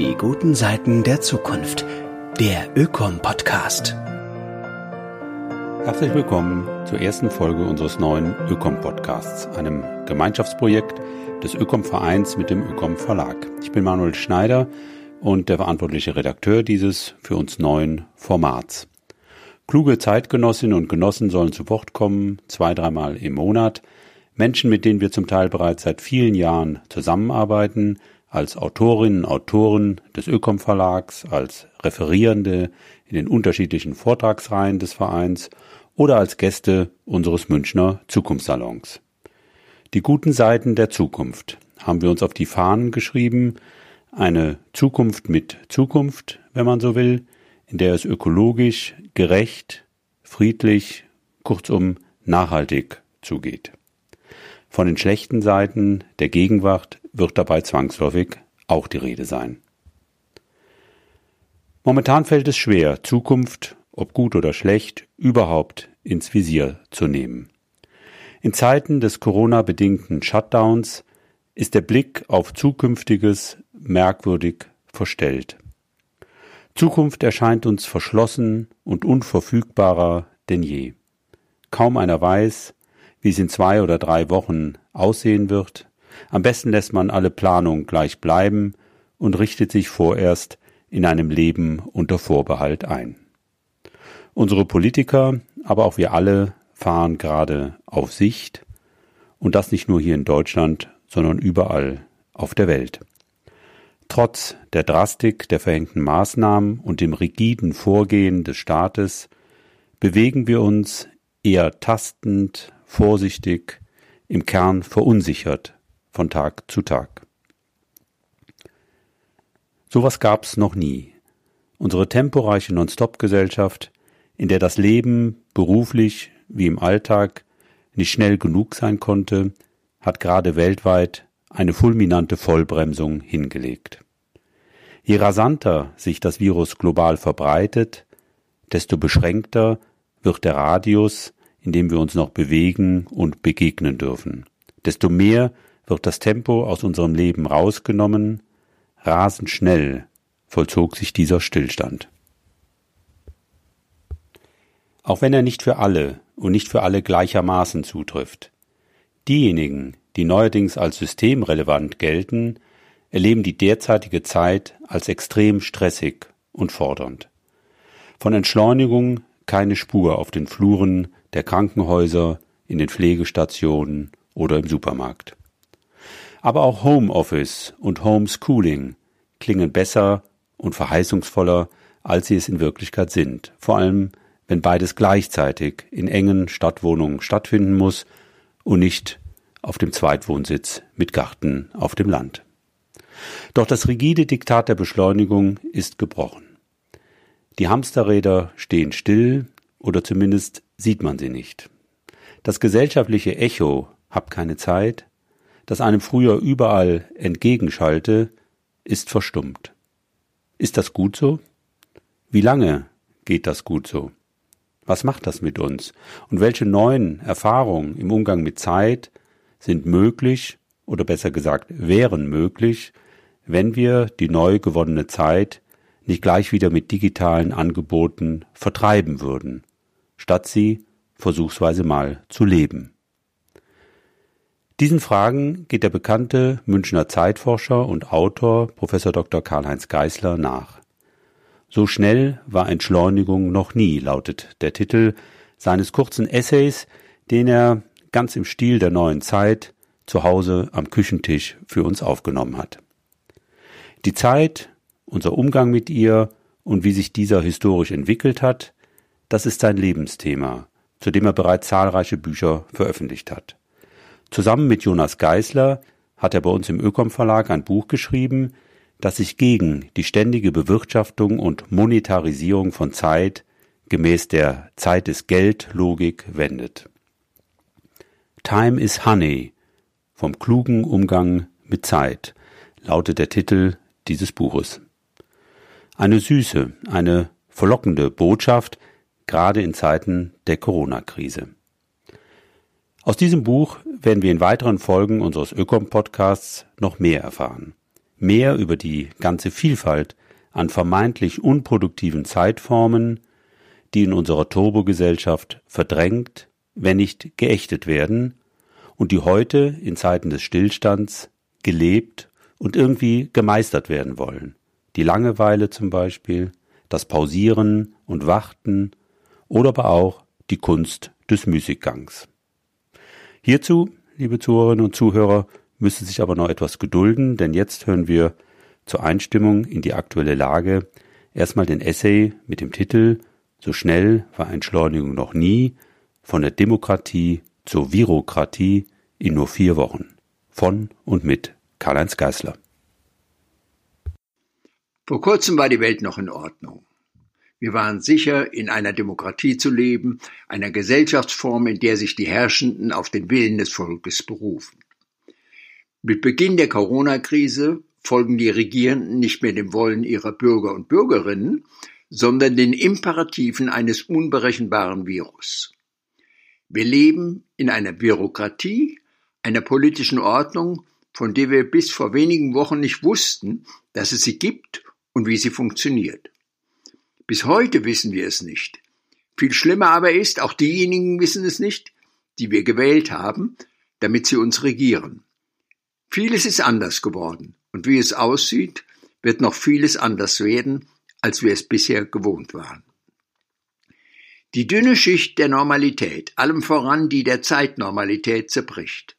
Die guten Seiten der Zukunft. Der Ökom-Podcast. Herzlich willkommen zur ersten Folge unseres neuen Ökom-Podcasts, einem Gemeinschaftsprojekt des Ökom-Vereins mit dem Ökom-Verlag. Ich bin Manuel Schneider und der verantwortliche Redakteur dieses für uns neuen Formats. Kluge Zeitgenossinnen und Genossen sollen zu Wort kommen, zwei, dreimal im Monat. Menschen, mit denen wir zum Teil bereits seit vielen Jahren zusammenarbeiten, als Autorinnen, Autoren des Ökom Verlags, als Referierende in den unterschiedlichen Vortragsreihen des Vereins oder als Gäste unseres Münchner Zukunftssalons. Die guten Seiten der Zukunft haben wir uns auf die Fahnen geschrieben, eine Zukunft mit Zukunft, wenn man so will, in der es ökologisch, gerecht, friedlich, kurzum nachhaltig zugeht. Von den schlechten Seiten der Gegenwart wird dabei zwangsläufig auch die Rede sein. Momentan fällt es schwer, Zukunft, ob gut oder schlecht, überhaupt ins Visier zu nehmen. In Zeiten des Corona-bedingten Shutdowns ist der Blick auf Zukünftiges merkwürdig verstellt. Zukunft erscheint uns verschlossen und unverfügbarer denn je. Kaum einer weiß, wie es in zwei oder drei Wochen aussehen wird. Am besten lässt man alle Planung gleich bleiben und richtet sich vorerst in einem Leben unter Vorbehalt ein. Unsere Politiker, aber auch wir alle fahren gerade auf Sicht und das nicht nur hier in Deutschland, sondern überall auf der Welt. Trotz der Drastik der verhängten Maßnahmen und dem rigiden Vorgehen des Staates bewegen wir uns eher tastend, vorsichtig, im Kern verunsichert von Tag zu Tag. Sowas gab's noch nie. Unsere temporeiche Non-Stop-Gesellschaft, in der das Leben beruflich wie im Alltag nicht schnell genug sein konnte, hat gerade weltweit eine fulminante Vollbremsung hingelegt. Je rasanter sich das Virus global verbreitet, desto beschränkter wird der Radius, in dem wir uns noch bewegen und begegnen dürfen. Desto mehr wird das Tempo aus unserem Leben rausgenommen, rasend schnell vollzog sich dieser Stillstand. Auch wenn er nicht für alle und nicht für alle gleichermaßen zutrifft. Diejenigen, die neuerdings als systemrelevant gelten, erleben die derzeitige Zeit als extrem stressig und fordernd. Von Entschleunigung keine Spur auf den Fluren der Krankenhäuser, in den Pflegestationen oder im Supermarkt. Aber auch Homeoffice und Homeschooling klingen besser und verheißungsvoller, als sie es in Wirklichkeit sind, vor allem wenn beides gleichzeitig in engen Stadtwohnungen stattfinden muss und nicht auf dem Zweitwohnsitz mit Garten auf dem Land. Doch das rigide Diktat der Beschleunigung ist gebrochen. Die Hamsterräder stehen still oder zumindest sieht man sie nicht. Das gesellschaftliche Echo hab keine Zeit, das einem früher überall entgegenschallte, ist verstummt. Ist das gut so? Wie lange geht das gut so? Was macht das mit uns? Und welche neuen Erfahrungen im Umgang mit Zeit sind möglich oder besser gesagt wären möglich, wenn wir die neu gewonnene Zeit nicht gleich wieder mit digitalen Angeboten vertreiben würden, statt sie versuchsweise mal zu leben. Diesen Fragen geht der bekannte Münchner Zeitforscher und Autor Prof. Dr. Karl-Heinz Geißler nach. So schnell war Entschleunigung noch nie, lautet der Titel seines kurzen Essays, den er ganz im Stil der neuen Zeit zu Hause am Küchentisch für uns aufgenommen hat. Die Zeit, unser Umgang mit ihr und wie sich dieser historisch entwickelt hat, das ist sein Lebensthema, zu dem er bereits zahlreiche Bücher veröffentlicht hat. Zusammen mit Jonas Geisler hat er bei uns im Ökom Verlag ein Buch geschrieben, das sich gegen die ständige Bewirtschaftung und Monetarisierung von Zeit gemäß der Zeit ist Geld Logik wendet. Time is Honey vom klugen Umgang mit Zeit lautet der Titel dieses Buches. Eine süße, eine verlockende Botschaft, gerade in Zeiten der Corona-Krise. Aus diesem Buch werden wir in weiteren Folgen unseres Ökom-Podcasts noch mehr erfahren. mehr über die ganze Vielfalt an vermeintlich unproduktiven Zeitformen, die in unserer Turbogesellschaft verdrängt, wenn nicht geächtet werden und die heute in Zeiten des Stillstands gelebt und irgendwie gemeistert werden wollen. Die Langeweile zum Beispiel, das Pausieren und Warten oder aber auch die Kunst des Müßiggangs. Hierzu, liebe Zuhörerinnen und Zuhörer, müssen sich aber noch etwas gedulden, denn jetzt hören wir zur Einstimmung in die aktuelle Lage erstmal den Essay mit dem Titel So schnell war Entschleunigung noch nie von der Demokratie zur Virokratie in nur vier Wochen von und mit Karl-Heinz Geißler. Vor kurzem war die Welt noch in Ordnung. Wir waren sicher, in einer Demokratie zu leben, einer Gesellschaftsform, in der sich die Herrschenden auf den Willen des Volkes berufen. Mit Beginn der Corona-Krise folgen die Regierenden nicht mehr dem Wollen ihrer Bürger und Bürgerinnen, sondern den Imperativen eines unberechenbaren Virus. Wir leben in einer Bürokratie, einer politischen Ordnung, von der wir bis vor wenigen Wochen nicht wussten, dass es sie gibt und wie sie funktioniert. Bis heute wissen wir es nicht. Viel schlimmer aber ist, auch diejenigen wissen es nicht, die wir gewählt haben, damit sie uns regieren. Vieles ist anders geworden, und wie es aussieht, wird noch vieles anders werden, als wir es bisher gewohnt waren. Die dünne Schicht der Normalität, allem voran die der Zeitnormalität, zerbricht.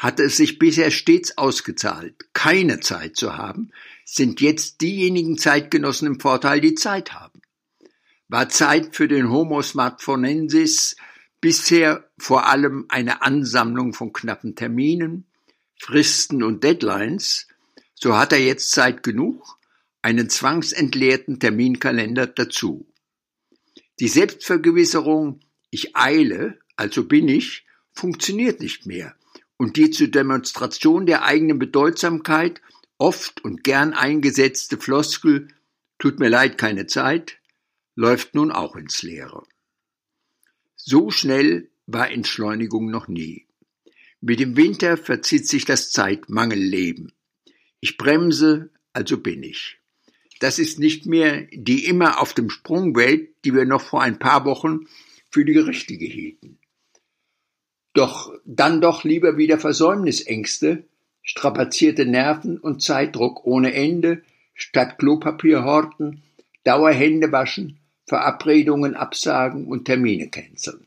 Hatte es sich bisher stets ausgezahlt, keine Zeit zu haben, sind jetzt diejenigen Zeitgenossen im Vorteil, die Zeit haben. War Zeit für den Homo smartphonensis bisher vor allem eine Ansammlung von knappen Terminen, Fristen und Deadlines, so hat er jetzt Zeit genug, einen zwangsentleerten Terminkalender dazu. Die Selbstvergewisserung, ich eile, also bin ich, funktioniert nicht mehr, und die zur Demonstration der eigenen Bedeutsamkeit oft und gern eingesetzte Floskel Tut mir leid, keine Zeit, läuft nun auch ins Leere. So schnell war Entschleunigung noch nie. Mit dem Winter verzieht sich das Zeitmangelleben. Ich bremse, also bin ich. Das ist nicht mehr die immer auf dem Sprung Welt, die wir noch vor ein paar Wochen für die richtige hielten. Doch dann doch lieber wieder Versäumnisängste, strapazierte Nerven und Zeitdruck ohne Ende, statt Klopapier horten, Dauerhände waschen, Verabredungen absagen und Termine canceln.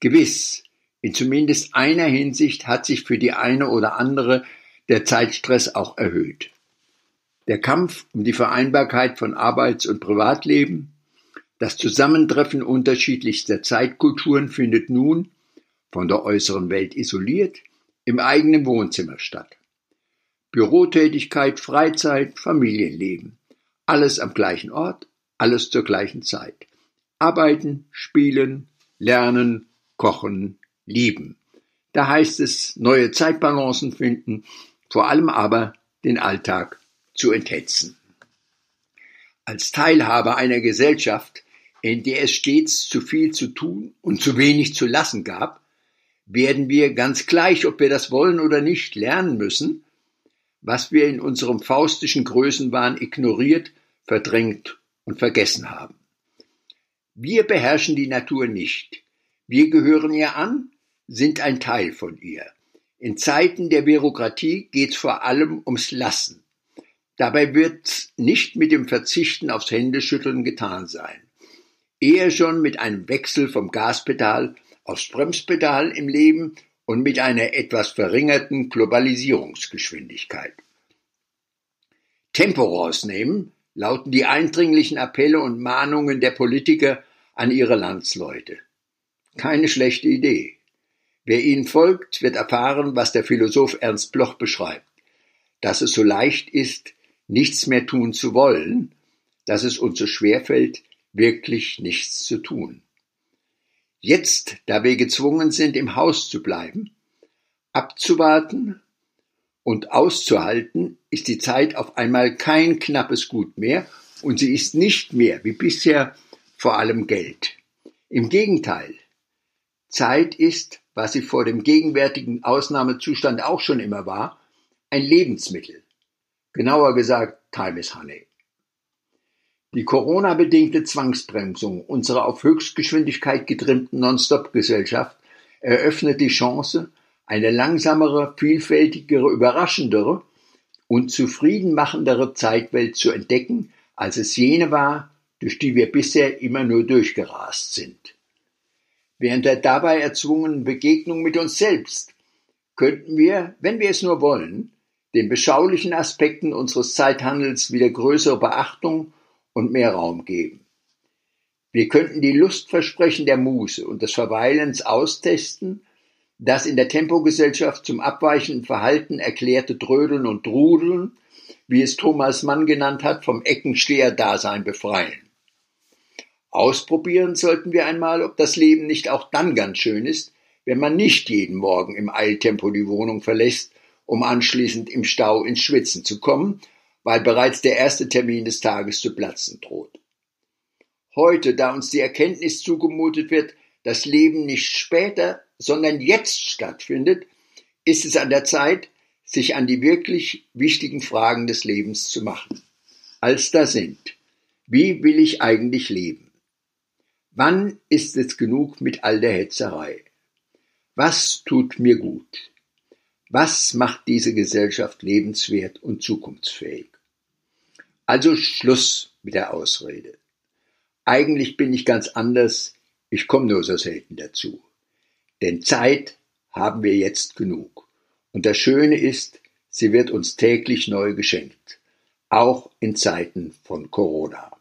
Gewiss, in zumindest einer Hinsicht hat sich für die eine oder andere der Zeitstress auch erhöht. Der Kampf um die Vereinbarkeit von Arbeits- und Privatleben, das Zusammentreffen unterschiedlichster Zeitkulturen findet nun, von der äußeren Welt isoliert, im eigenen Wohnzimmer statt. Bürotätigkeit, Freizeit, Familienleben, alles am gleichen Ort, alles zur gleichen Zeit. Arbeiten, spielen, lernen, kochen, lieben. Da heißt es neue Zeitbalancen finden, vor allem aber den Alltag zu enthetzen. Als Teilhaber einer Gesellschaft, in der es stets zu viel zu tun und zu wenig zu lassen gab, werden wir ganz gleich, ob wir das wollen oder nicht, lernen müssen, was wir in unserem faustischen Größenwahn ignoriert, verdrängt und vergessen haben. Wir beherrschen die Natur nicht. Wir gehören ihr an sind ein Teil von ihr. In Zeiten der Bürokratie geht es vor allem ums Lassen. Dabei wird nicht mit dem Verzichten aufs Händeschütteln getan sein. Eher schon mit einem Wechsel vom Gaspedal aufs Bremspedal im Leben und mit einer etwas verringerten Globalisierungsgeschwindigkeit. Tempo rausnehmen, lauten die eindringlichen Appelle und Mahnungen der Politiker an ihre Landsleute. Keine schlechte Idee. Wer ihnen folgt, wird erfahren, was der Philosoph Ernst Bloch beschreibt, dass es so leicht ist, nichts mehr tun zu wollen, dass es uns so schwer fällt, wirklich nichts zu tun. Jetzt, da wir gezwungen sind, im Haus zu bleiben, abzuwarten und auszuhalten, ist die Zeit auf einmal kein knappes Gut mehr und sie ist nicht mehr wie bisher vor allem Geld. Im Gegenteil, Zeit ist was sie vor dem gegenwärtigen Ausnahmezustand auch schon immer war, ein Lebensmittel. Genauer gesagt, Time is Honey. Die Corona-bedingte Zwangsbremsung unserer auf Höchstgeschwindigkeit getrimmten Non-Stop-Gesellschaft eröffnet die Chance, eine langsamere, vielfältigere, überraschendere und zufriedenmachendere Zeitwelt zu entdecken, als es jene war, durch die wir bisher immer nur durchgerast sind. Während der dabei erzwungenen Begegnung mit uns selbst könnten wir, wenn wir es nur wollen, den beschaulichen Aspekten unseres Zeithandels wieder größere Beachtung und mehr Raum geben. Wir könnten die Lustversprechen der Muße und des Verweilens austesten, das in der Tempogesellschaft zum abweichenden Verhalten erklärte Trödeln und Drudeln, wie es Thomas Mann genannt hat, vom Eckensteher-Dasein befreien. Ausprobieren sollten wir einmal, ob das Leben nicht auch dann ganz schön ist, wenn man nicht jeden Morgen im Eiltempo die Wohnung verlässt, um anschließend im Stau ins Schwitzen zu kommen weil bereits der erste Termin des Tages zu platzen droht. Heute, da uns die Erkenntnis zugemutet wird, dass Leben nicht später, sondern jetzt stattfindet, ist es an der Zeit, sich an die wirklich wichtigen Fragen des Lebens zu machen. Als da sind, wie will ich eigentlich leben? Wann ist es genug mit all der Hetzerei? Was tut mir gut? Was macht diese Gesellschaft lebenswert und zukunftsfähig? Also Schluss mit der Ausrede. Eigentlich bin ich ganz anders, ich komme nur so selten dazu. Denn Zeit haben wir jetzt genug. Und das Schöne ist, sie wird uns täglich neu geschenkt, auch in Zeiten von Corona.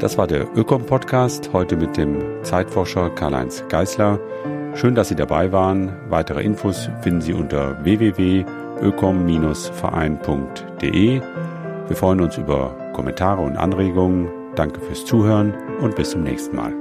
Das war der Ökom-Podcast, heute mit dem Zeitforscher Karl-Heinz Geißler. Schön, dass Sie dabei waren. Weitere Infos finden Sie unter www.ökom-verein.de. Wir freuen uns über Kommentare und Anregungen. Danke fürs Zuhören und bis zum nächsten Mal.